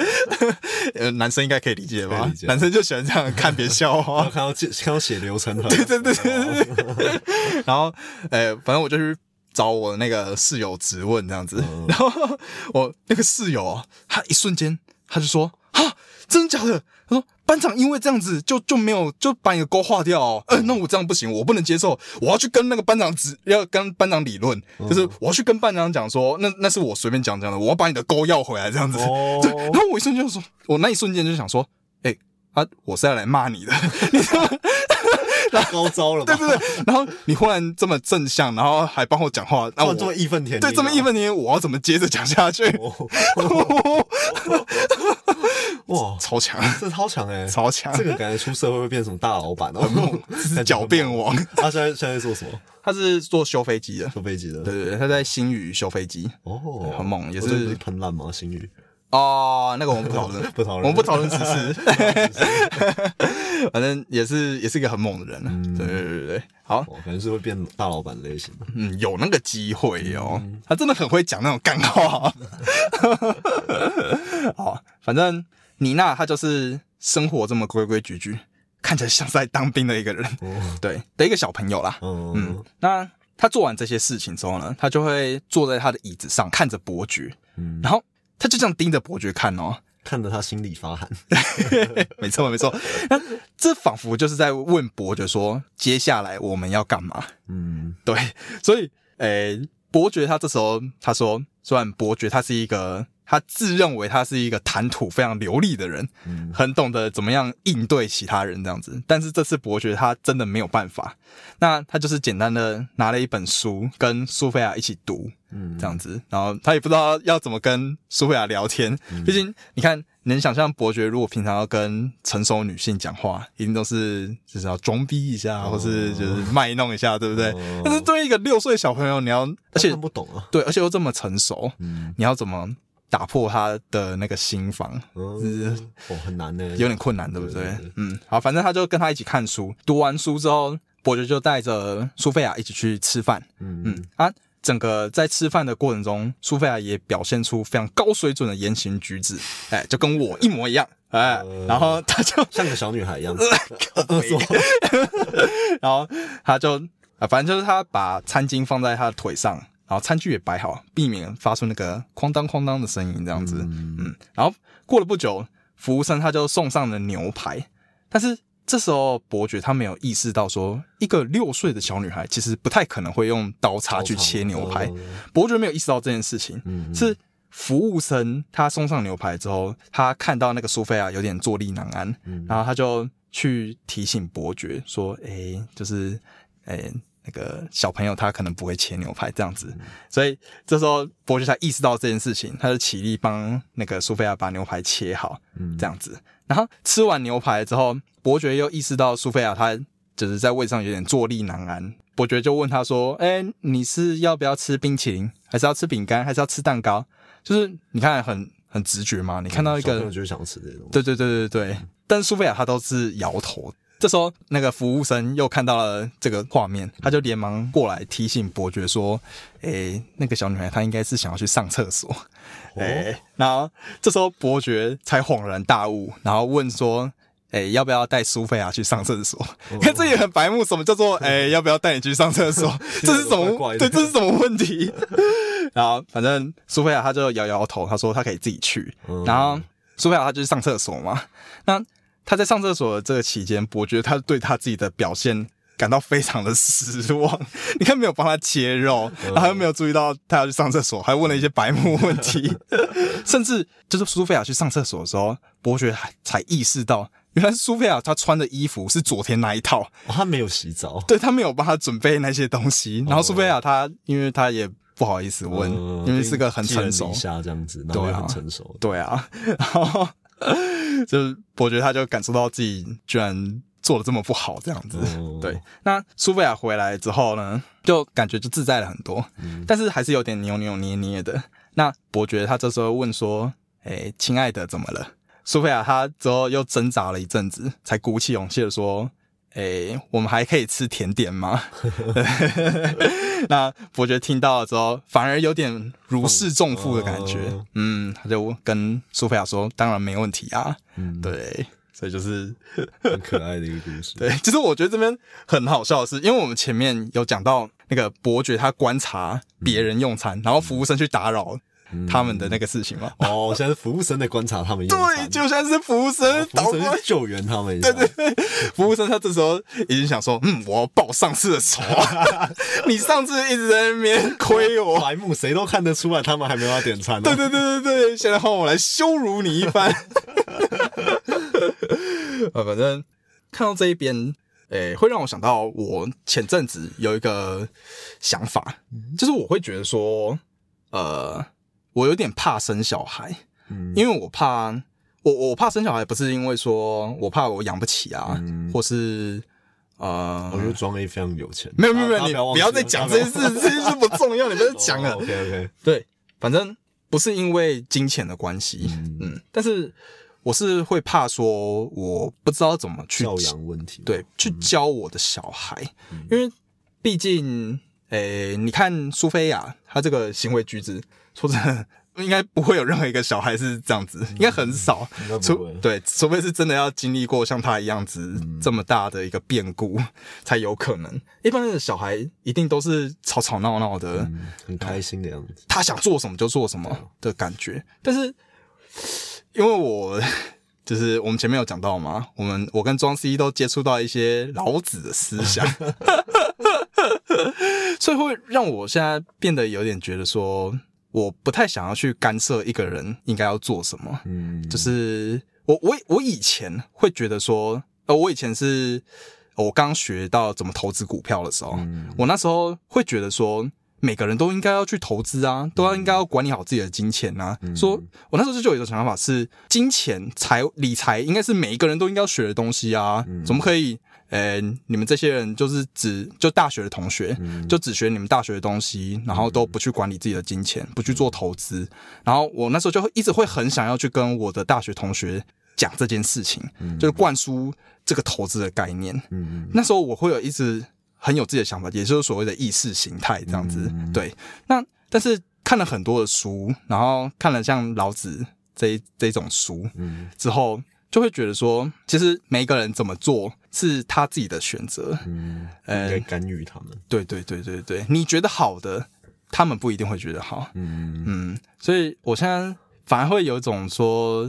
呃，男生应该可以理解吧？男生就喜欢这样看别人笑然话。后。看到血看到血流成河，对对对对对。然后，呃，反正我就去找我那个室友质问这样子，然后我那个室友啊，他一瞬间他就说：“哈，真的假的？”他说：“班长因为这样子就就没有就把你的勾划掉、哦，呃，那我这样不行，我不能接受，我要去跟那个班长指要跟班长理论，就是我要去跟班长讲说，那那是我随便讲讲的，我要把你的勾要回来这样子。哦 对，然后我一瞬间就说，我那一瞬间就想说，哎、啊，我是要来骂你的，你知道吗？高招了吧？对对对，然后你忽然这么正向，然后还帮我讲话，那我突然这么义愤填膺啊，对这么义愤填膺，我要怎么接着讲下去？哇，超强，这超强哎，超强，这个感觉出社会会变成什么大老板哦？是狡辩王，他现在现在在做什么？他是做修飞机的，修飞机的。对对对，他在新宇修飞机。哦，很猛也是喷烂吗？新宇哦，那个我们不讨论，不讨论。我们不讨论此事。反正也是也是一个很猛的人啊，对对对对，好，哦，可能是会变大老板类型的。嗯，有那个机会哦，他真的很会讲那种干话。好，反正妮娜她就是生活这么规规矩矩，看起来像是在当兵的一个人，哦，对的一个小朋友啦。嗯嗯，那他做完这些事情之后呢，他就会坐在他的椅子上看着伯爵，嗯。然后他就这样盯着伯爵看哦。看得他心里发寒。没错没错，那这仿佛就是在问伯爵说，接下来我们要干嘛？嗯对，所以，诶、伯爵他这时候他说，虽然伯爵他是一个他自认为他是一个谈吐非常流利的人，很懂得怎么样应对其他人这样子。但是这次伯爵他真的没有办法，那他就是简单的拿了一本书跟苏菲亚一起读，嗯，这样子，然后他也不知道要怎么跟苏菲亚聊天。毕竟你看，能想象伯爵如果平常要跟成熟女性讲话，一定都是就是要装逼一下，或是就是卖弄一下，对不对？但是对一个六岁小朋友，你要而且不懂啊，对，而且又这么成熟，你要怎么？打破他的那个心房，哦，很难呢，有点困难，对不对？嗯，好，反正他就跟他一起看书，读完书之后，伯爵就带着苏菲亚一起去吃饭。嗯嗯，啊，整个在吃饭的过程中，苏菲亚也表现出非常高水准的言行举止，哎，就跟我一模一样，哎，然后她就像个小女孩一样，然后他就啊，反正就是他把餐巾放在他的腿上。然后餐具也摆好，避免发出那个哐当哐当的声音，这样子。嗯，然后过了不久，服务生他就送上了牛排。但是这时候伯爵他没有意识到，说一个六岁的小女孩其实不太可能会用刀叉去切牛排。伯爵没有意识到这件事情，是服务生他送上牛排之后，他看到那个苏菲亚有点坐立难安，然后他就去提醒伯爵说：“哎，就是，哎。”那个小朋友他可能不会切牛排这样子，所以这时候伯爵才意识到这件事情，他就起立帮那个苏菲亚把牛排切好，这样子。然后吃完牛排之后，伯爵又意识到苏菲亚她就是在位上有点坐立难安，伯爵就问他说：“哎，你是要不要吃冰淇淋，还是要吃饼干，还是要吃蛋糕？”就是你看很很直觉嘛，你看到一个就是想吃这种，对对对对对。但苏菲亚她都是摇头。这时候，那个服务生又看到了这个画面，他就连忙过来提醒伯爵说：“诶，那个小女孩她应该是想要去上厕所。”诶，然后这时候伯爵才恍然大悟，然后问说：“诶，要不要带苏菲亚去上厕所？”看这也很白目，什么叫做“诶，要不要带你去上厕所？” 这是什么？对，这是什么问题？然后反正苏菲亚她就摇摇头，她说她可以自己去。然后苏菲亚她就去上厕所嘛，那。他在上厕所的这个期间，伯爵他对他自己的表现感到非常的失望。你看，没有帮他切肉，然后又没有注意到他要去上厕所，还问了一些白目问题，甚至就是苏菲亚去上厕所的时候，伯爵才意识到，原来苏菲亚她穿的衣服是昨天那一套，他没有洗澡，对他没有帮他准备那些东西。然后苏菲亚她，因为她也不好意思问，因为是个很成熟。下这样子，对啊，很成熟，对啊，然后。就是伯爵他就感受到自己居然做的这么不好，这样子。对，那苏菲亚回来之后呢，就感觉就自在了很多，但是还是有点扭扭捏捏的。那伯爵他这时候问说：“哎，亲爱的，怎么了？”苏菲亚她之后又挣扎了一阵子，才鼓起勇气的说。哎，我们还可以吃甜点吗？那伯爵听到了之后，反而有点如释重负的感觉。嗯，他就跟苏菲亚说：“当然没问题啊。”嗯，对，所以就是 很可爱的一个故事。对，其实我觉得这边很好笑的是，因为我们前面有讲到那个伯爵他观察别人用餐，然后服务生去打扰。他们的那个事情吗？哦，现在是服务生在观察他们。对，就像是服务生，服务生救援他们。对对对，服务生他这时候已经想说：“嗯，我要报上次的仇啊！你上次一直在那边亏我，白目，谁都看得出来，他们还没有点餐。对对对对对，现在换我来羞辱你一番。呃，反正看到这一边，诶，会让我想到我前阵子有一个想法，就是我会觉得说，呃。我有点怕生小孩，因为我怕我我怕生小孩，不是因为说我怕我养不起啊，或是呃，我觉得庄 A 非常有钱，没有没有没有，你不要再讲这些事，这些事不重要，你不要讲了。OK OK，对，反正不是因为金钱的关系，嗯，但是我是会怕说我不知道怎么去教养问题，对，去教我的小孩，因为毕竟，诶，你看苏菲亚她这个行为举止。说真的，应该不会有任何一个小孩是这样子，应该很少。除对，除非是真的要经历过像他一样子这么大的一个变故，才有可能。一般的小孩一定都是吵吵闹闹的，很开心的样子。他想做什么就做什么的感觉。但是，因为我就是我们前面有讲到嘛，我们我跟庄 C 都接触到一些老子的思想，所以会让我现在变得有点觉得说。我不太想要去干涉一个人应该要做什么。嗯，就是我我我以前会觉得说，呃，我以前是我刚学到怎么投资股票的时候，嗯我那时候会觉得说，每个人都应该要去投资啊，都要应该要管理好自己的金钱啊。说我那时候就有一个想法是，金钱财理财应该是每一个人都应该要学的东西啊，怎么可以？呃，你们这些人就是只就大学的同学，就只学你们大学的东西，然后都不去管理自己的金钱，不去做投资。然后我那时候就一直会很想要去跟我的大学同学讲这件事情，就是灌输这个投资的概念。嗯那时候我会有一直很有自己的想法，也就是所谓的意识形态这样子。对，那但是看了很多的书，然后看了像老子这一这一种书嗯之后，就会觉得说，其实每一个人怎么做是他自己的选择。嗯，呃应该干预他们。对对对对对，你觉得好的，他们不一定会觉得好。嗯嗯，所以我现在反而会有一种说，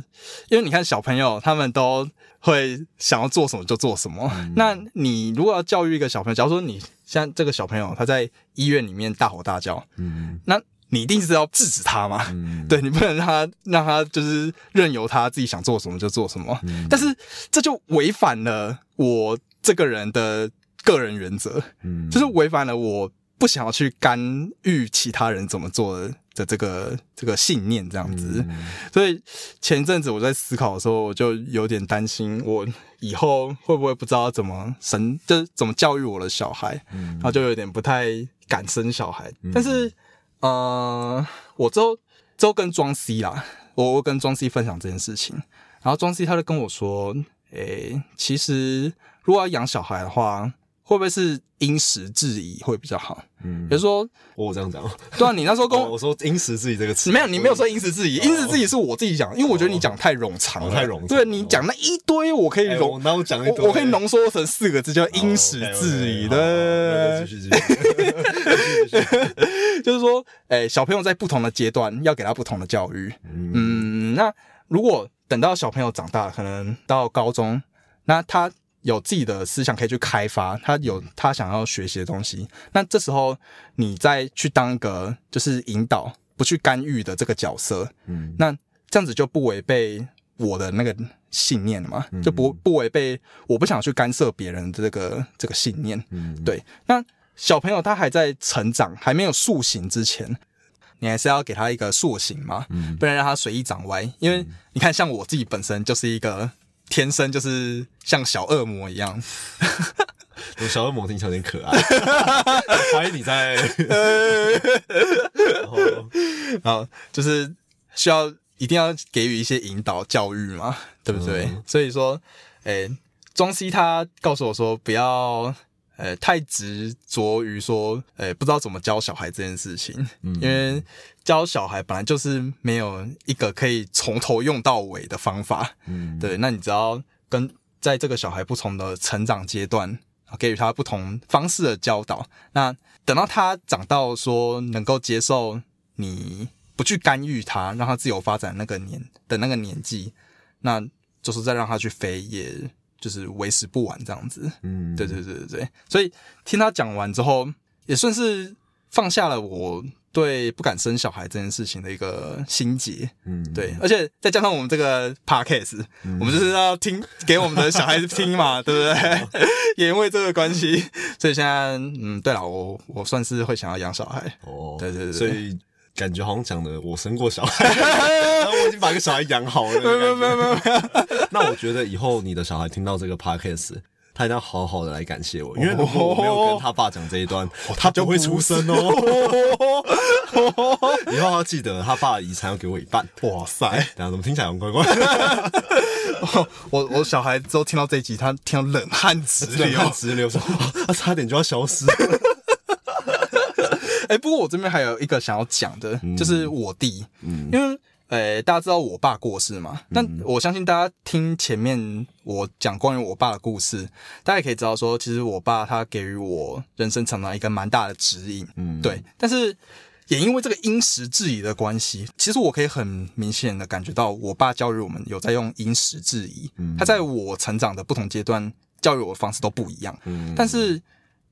因为你看小朋友他们都会想要做什么就做什么。那你如果要教育一个小朋友，假如说你像这个小朋友他在医院里面大吼大叫，嗯那你一定是要制止他嘛？嗯，对你不能让他让他就是任由他自己想做什么就做什么，但是这就违反了我这个人的个人原则，嗯。就是违反了我不想要去干预其他人怎么做的的这个这个信念，这样子。嗯。所以前一阵子我在思考的时候，我就有点担心，我以后会不会不知道怎么生，就是怎么教育我的小孩，嗯。然后就有点不太敢生小孩。但是，呃，我之后之后跟庄 C 啦，我我跟庄 C 分享这件事情，然后庄 C 他就跟我说，诶、其实如果要养小孩的话，会不会是因时制宜会比较好？嗯。比如说，我有这样讲，对啊，你那时候跟我 说“因时制宜”这个词，没有，你没有说因时制宜，因时制宜是我自己讲，因为我觉得你讲太冗长太冗长对你讲那一堆，我可以哎。浓我，那我讲一堆，我我可以浓缩成四个字，叫因时制宜的。继续继续，就是说，诶、小朋友在不同的阶段要给他不同的教育。嗯。嗯，那如果等到小朋友长大，可能到高中，那他有自己的思想可以去开发，他有他想要学习的东西，那这时候你再去当一个就是引导，不去干预的这个角色，嗯。那这样子就不违背我的那个信念了嘛，就不不违背我不想去干涉别人的这个这个信念。嗯，对，那小朋友他还在成长，还没有塑形之前，你还是要给他一个塑形嘛，嗯。不能让他随意长歪。因为你看，像我自己本身就是一个天生就是像小恶魔一样，我小恶魔听起来有点可爱，我 怀疑你在，然后然后就是需要一定要给予一些引导教育嘛，对不对？嗯所以说，诶，庄西他告诉我说，不要。呃，太执着于说，呃，不知道怎么教小孩这件事情，因为教小孩本来就是没有一个可以从头用到尾的方法，嗯。对，那你只要跟在这个小孩不同的成长阶段，给予他不同方式的教导，那等到他长到说能够接受你不去干预他，让他自由发展那个年的那个年纪，那就是再让他去飞，也就是为时不晚这样子。嗯对对对对对，所以听他讲完之后，也算是放下了我对不敢生小孩这件事情的一个心结。嗯对，而且再加上我们这个 podcast，、我们就是要听给我们的小孩子听嘛，对不对？也因为这个关系，所以现在，嗯，对了，我我算是会想要养小孩。哦，对对对所以感觉好像讲的我生过小孩，然后我已经把一个小孩养好了，没有没有没有没有。那我觉得以后你的小孩听到这个 podcast。他一定要好好的来感谢我，因为如果我没有跟他爸讲这一段，他就会出生哦。以后要记得，他爸的遗产要给我一半。哇塞！等下怎么听起来很怪怪？我我小孩之后听到这一集，他听到冷汗直流直流，说他差点就要消失。哎、不过我这边还有一个想要讲的，就是我弟，因为呃，大家知道我爸过世嘛，但我相信大家听前面我讲关于我爸的故事，大家也可以知道说，其实我爸他给予我人生成长一个蛮大的指引，嗯，对，但是。也因为这个因时制宜的关系，其实我可以很明显的感觉到，我爸教育我们有在用因时制宜。他在我成长的不同阶段教育我的方式都不一样。嗯但是，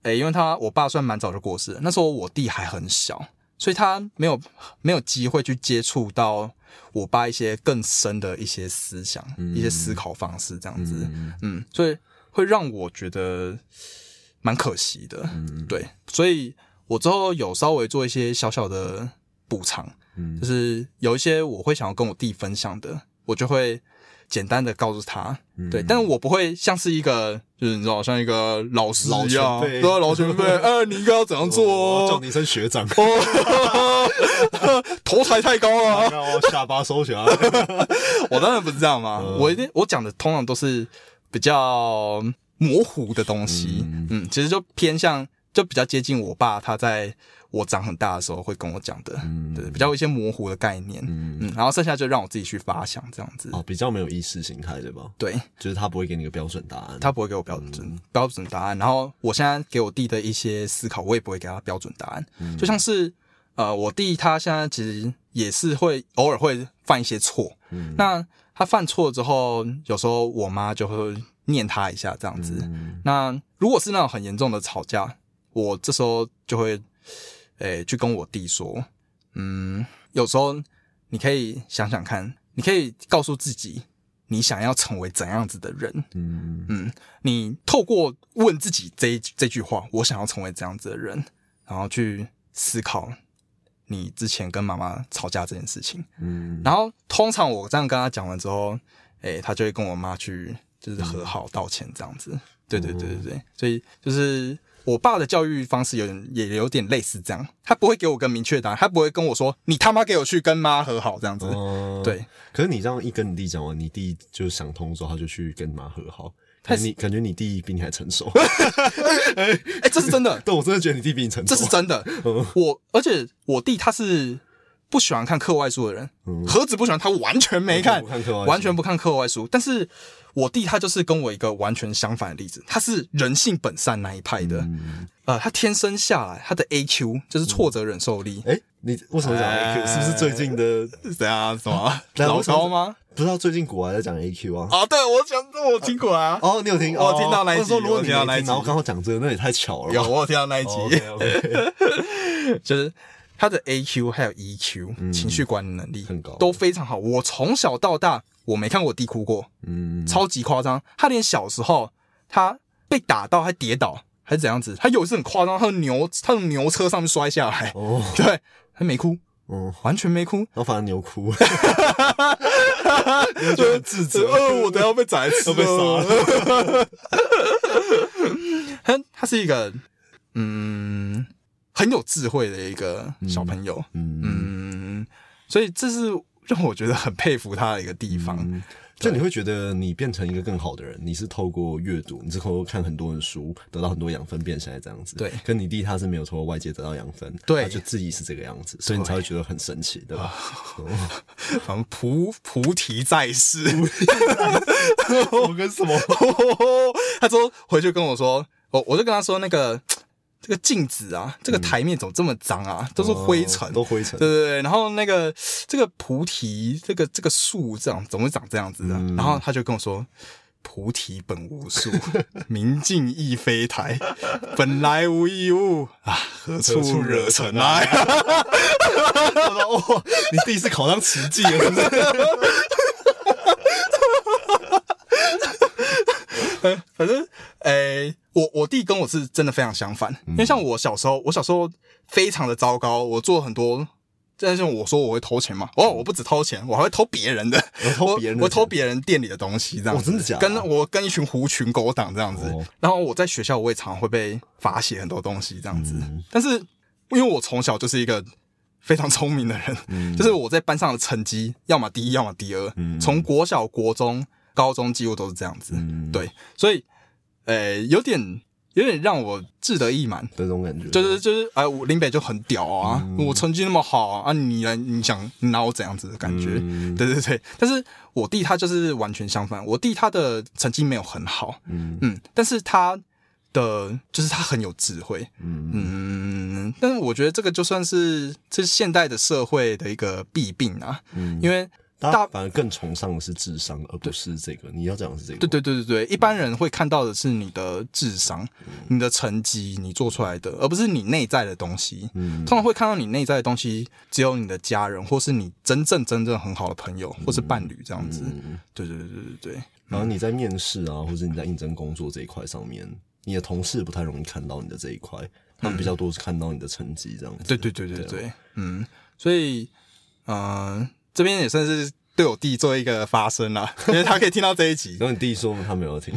诶、因为他我爸算蛮早就过世了，那时候我弟还很小，所以他没有没有机会去接触到我爸一些更深的一些思想、一些思考方式，这样子，嗯，所以会让我觉得蛮可惜的，对，所以我之后有稍微做一些小小的补偿，就是有一些我会想要跟我弟分享的，我就会。简单的告诉他，对，但是我不会像是一个，就是你知道，像一个老师一样，对啊，老前辈，哎，你应该要怎样做？叫你一声学长，头抬太高了，下巴收起来。我当然不是这样嘛，我一定我讲的通常都是比较模糊的东西，嗯，其实就偏向，就比较接近我爸他在。我长很大的时候会跟我讲的，对，比较一些模糊的概念，嗯，然后剩下就让我自己去发想这样子，哦，比较没有意识形态对吧？对，就是他不会给你个标准答案，他不会给我标准标准答案，然后我现在给我弟的一些思考，我也不会给他标准答案，就像是呃，我弟他现在其实也是会偶尔会犯一些错，嗯，那他犯错之后，有时候我妈就会念他一下这样子，那如果是那种很严重的吵架，我这时候就会。诶，去跟我弟说，嗯，有时候你可以想想看，你可以告诉自己，你想要成为怎样子的人，嗯嗯，你透过问自己这这句话，我想要成为怎样子的人，然后去思考你之前跟妈妈吵架这件事情，嗯，然后通常我这样跟他讲完之后，诶，他就会跟我妈去就是和好道歉这样子，对对对对对，所以就是。我爸的教育方式有点也有点类似这样，他不会给我个明确答案，他不会跟我说你他妈给我去跟妈和好这样子。对，可是你这样一跟你弟讲完，你弟就想通之后，他就去跟妈和好。他你感觉你弟比你还成熟？哎，这是真的。但，我真的觉得你弟比你成熟。这是真的。我而且我弟他是不喜欢看课外书的人，何止不喜欢，他完全没看，完全不看课外书，但是。我弟他就是跟我一个完全相反的例子，他是人性本善那一派的，呃，他天生下来他的 A Q 就是挫折忍受力。哎，你为什么讲 A Q？是不是最近的 怎样什么 老高吗？不知道最近古玩在讲 A Q 啊？啊，对我讲这我听过啊。哦，你有听？我听到那一集。如果你听到那一集，然后刚好讲这个，那也太巧了。有，我有听到那一集。就是他的 A Q 还有 E Q 情绪管理能力很高，都非常好。我从小到大。我没看过我弟哭过，嗯，超级夸张。他连小时候他被打到还跌倒还是怎样子，他有一次很夸张，他从牛他从牛车上面摔下来，哦，对，他没哭，哦，完全没哭，然后反而牛哭，就很自责，我都要被宰死，被杀了。他他是一个嗯很有智慧的一个小朋友，嗯，所以这是。让我觉得很佩服他的一个地方，就你会觉得你变成一个更好的人，你是透过阅读，你是透过看很多的书，得到很多养分变成来这样子。对，跟你弟他是没有透过外界得到养分，对，就自己是这个样子，所以你才会觉得很神奇，对吧？好像 菩菩提在世，我跟 什么？他说回去跟我说，我我就跟他说那个。这个镜子啊，这个台面怎么这么脏啊？都是灰尘，都灰尘。对对对，然后那个这个菩提，这个这个树这样怎么长这样子的？然后他就跟我说：“菩提本无树，明镜亦非台，本来无一物啊，何处惹尘埃？” 我说：“哇，你第一次考上奇迹了，是不是？” 反正，诶，我我弟跟我是真的非常相反，因为像我小时候，我小时候非常的糟糕，我做很多，就像我说我会偷钱嘛，哦，我不止偷钱，我还会偷别人的，偷别人，我偷别人店里的东西，这样，我真的假？跟我跟一群狐群狗党这样子，然后我在学校我也常会被罚写很多东西这样子，但是因为我从小就是一个非常聪明的人，就是我在班上的成绩要么第一，要么第二，从国小国中。高中几乎都是这样子，对，所以，呃，有点有点让我志得意满。这种感觉，就是就是，哎，我林北就很屌啊，我成绩那么好啊，你来，你想你拿我怎样子的感觉？对对对，但是我弟他就是完全相反，我弟他的成绩没有很好，嗯。嗯，但是他的就是他很有智慧，嗯嗯，但是我觉得这个就算是这是现代的社会的一个弊病啊，嗯，因为。大家反而更崇尚的是智商，而不是这个。你要讲的是这个，对对对对对，一般人会看到的是你的智商、嗯你的成绩、你做出来的，而不是你内在的东西。嗯，通常会看到你内在的东西，只有你的家人，或是你真正真正很好的朋友，或是伴侣这样子。嗯对对对对对对。然后你在面试啊，或者你在应征工作这一块上面，你的同事不太容易看到你的这一块，他们比较多是看到你的成绩这样子。对对对对对啊对，嗯，所以，嗯、这边也算是对我弟做一个发声啦，因为他可以听到这一集，然后你弟说他没有听，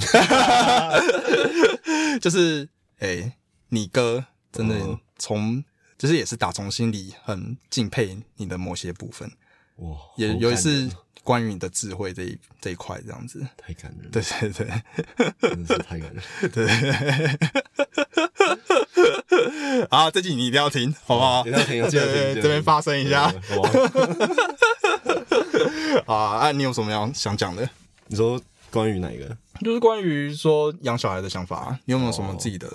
就是，哎、你哥真的嗯从，就是也是打从心里很敬佩你的某些部分，哇，也好感尤其是关于你的智慧这一这一块这样子，太感人了，对对对。真的是太感人了。啊，这集你一定要听，好不好？一定要听 这边发声一下好？啊！啊，你有什么要想讲的？你说关于哪一个？就是关于说养小孩的想法啊，你有没有什么哦自己的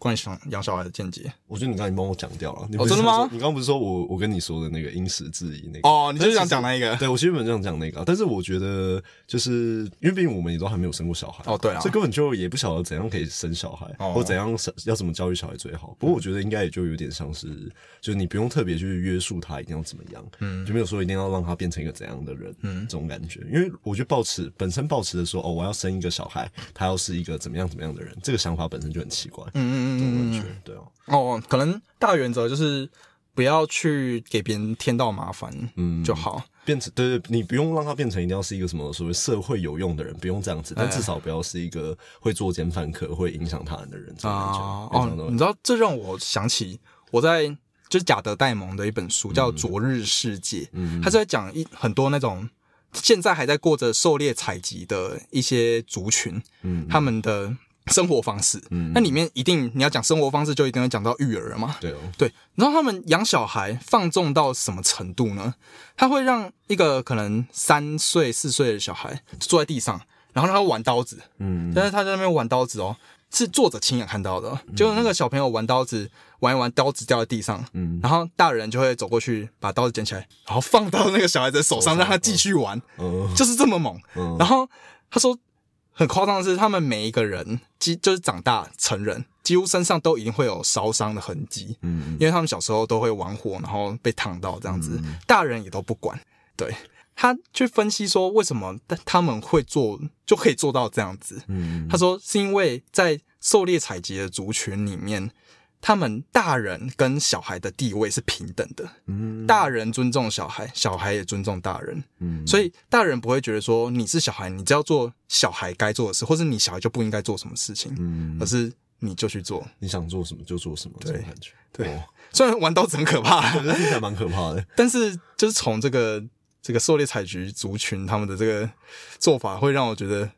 关于想养小孩的见解？我觉得你刚才帮我讲掉了。你哦真的吗你刚刚不是说我我跟你说的那个因时制宜那个？哦，你就是想讲那一个？对，我其实本来想讲那个啊，但是我觉得就是因为毕竟我们也都还没有生过小孩哦对啊所以根本就也不晓得怎样可以生小孩，哦或怎样生要怎么教育小孩最好。不过我觉得应该也就有点像是，就是你不用特别去约束他一定要怎么样，嗯，就没有说一定要让他变成一个怎样的人，嗯，这种感觉。因为我觉得抱持本身抱持的说，哦，我要生一个小孩，他要是一个怎么样怎么样的人，这个想法本身就很奇怪，嗯嗯这种感觉，对哦，哦，可能大原则就是不要去给别人添到麻烦，嗯，就好。变成对对，你不用让他变成一定要是一个什么所谓社会有用的人，不用这样子，但至少不要是一个会作奸犯科、会影响他人的人。哦，你知道这让我想起我在就是贾德戴蒙的一本书叫《昨日世界》，嗯他是在讲一很多那种现在还在过着狩猎采集的一些族群，嗯。他们的生活方式。嗯。那里面一定你要讲生活方式，就一定会讲到育儿嘛。对哦，对，然后他们养小孩放纵到什么程度呢？他会让一个可能三岁、四岁的小孩坐在地上，然后让他玩刀子，嗯。但是他在那边玩刀子哦，是作者亲眼看到的哦。结果那个小朋友玩刀子，玩一玩，刀子掉在地上，嗯。然后大人就会走过去把刀子捡起来，然后放到那个小孩子的手上，让他继续玩，嗯。就是这么猛。嗯。然后他说很夸张的是，他们每一个人，几就是长大成人，几乎身上都一定会有烧伤的痕迹，嗯因为他们小时候都会玩火，然后被烫到这样子，大人也都不管。对他去分析说，为什么他们会做就可以做到这样子？嗯他说是因为在狩猎采集的族群里面，他们大人跟小孩的地位是平等的，嗯大人尊重小孩，小孩也尊重大人。嗯所以大人不会觉得说你是小孩，你只要做小孩该做的事，或是你小孩就不应该做什么事情，嗯而是你就去做。你想做什么就做什么，这种感觉。对哦 虽然玩刀子很可怕，听起来蛮可怕的。但是就是从这个这个狩猎采集族群他们的这个做法，会让我觉得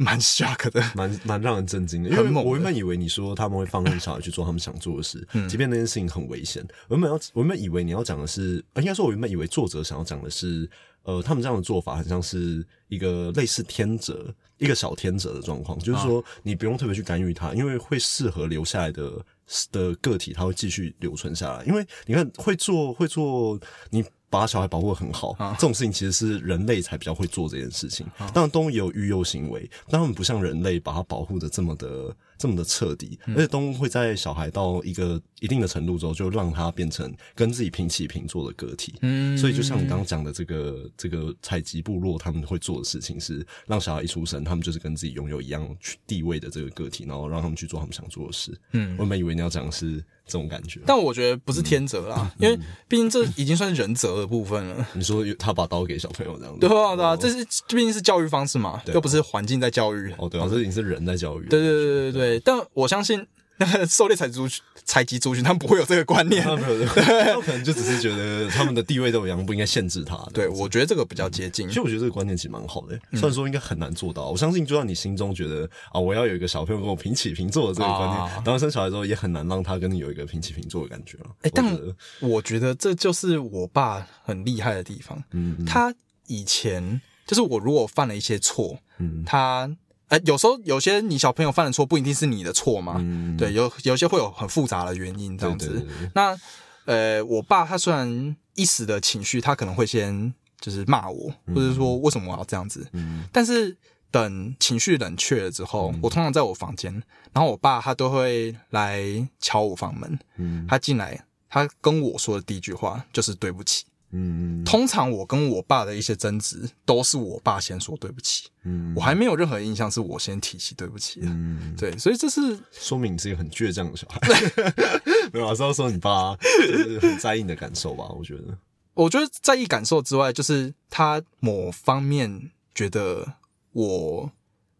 蛮 shock 的。蛮蛮让人震惊的，因为我原本以为你说他们会放任小孩去做他们想做的事，嗯即便那件事情很危险。我原本要，我原本以为你要讲的是，呃应该说，我原本以为作者想要讲的是，呃，他们这样的做法很像是一个类似天择，一个小天择的状况，就是说你不用特别去干预他，因为会适合留下来的的个体，他会继续留存下来。因为你看，会做会做你。把小孩保护的很好，这种事情其实是人类才比较会做这件事情。当然，动物也有育幼行为，但他们不像人类把它保护的这么的这么的彻底，而且动物会在小孩到一个一定的程度之后，就让他变成跟自己平起平坐的个体。嗯所以就像你刚刚讲的，这个这个采集部落他们会做的事情是，让小孩一出生，他们就是跟自己拥有一样地位的这个个体，然后让他们去做他们想做的事。嗯我原本以为你要讲的是这种感觉，但我觉得不是天择啦，因为毕竟这已经算是人责的部分了。你说他把刀给小朋友这样子，对啊，对啊，这是毕竟是教育方式嘛，又不是环境在教育。哦，对啊，这已经是人在教育了。对对对对对对，但我相信那个狩猎采集族群采集族群，他们不会有这个观念。他们没有，他们可能就只是觉得他们的地位都一样，不应该限制他。对，我觉得这个比较接近其。实我觉得这个观念其实蛮好的，嗯虽然说应该很难做到。我相信，就算你心中觉得啊，我要有一个小朋友跟我平起平坐的这个观念，啊当然生小孩之后也很难让他跟你有一个平起平坐的感觉了。哎，但我觉得我觉得这就是我爸很厉害的地方。嗯他以前就是我如果犯了一些错，嗯他呃有时候有些你小朋友犯的错不一定是你的错嘛，嗯，对，有有些会有很复杂的原因这样子。那呃，我爸他虽然一时的情绪，他可能会先就是骂我，或者说为什么我要这样子。嗯但是等情绪冷却了之后，我通常在我房间，然后我爸他都会来敲我房门，嗯他进来，他跟我说的第一句话就是对不起。嗯通常我跟我爸的一些争执，都是我爸先说对不起，嗯我还没有任何印象是我先提起对不起的。嗯，对，所以这是说明你是一个很倔强的小孩。没有啊，是要说你爸就是很在意你的感受吧？我觉得，我觉得在意感受之外，就是他某方面觉得我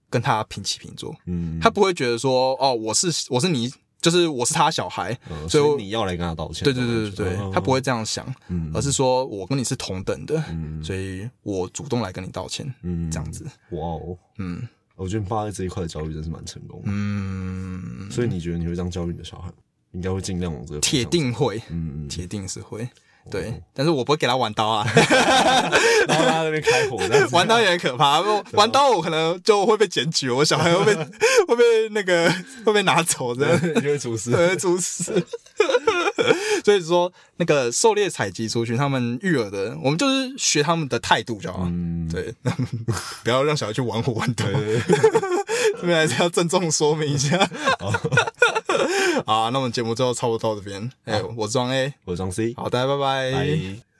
跟他平起平坐，嗯，他不会觉得说哦，我是我是你，就是我是他小孩，呃所以你要来跟他道歉。对对对对对，他不会，这样想，嗯而是说我跟你是同等的，嗯所以我主动来跟你道歉，嗯这样子，哇哦，嗯。我觉得你爸在这一块的教育真是蛮成功的。嗯，所以你觉得你会这样教育你的小孩？应该会尽量往这个铁，定会，嗯嗯，铁定是会，对，但是我不会给他玩刀啊，然后他在那边开火，玩刀也很可怕，玩刀我可能就会被检举，我小孩会被 会被那个会被拿走的，你就会出事。会出事。所以说，那个狩猎采集族群，他们育儿的，我们就是学他们的态度就好。嗯，对，不要让小孩去玩火玩刀。这边还是要郑重说明一下。好，那我们节目最后差不多到这边。哎、我是庄 A，我是张 C，好，大家拜拜拜。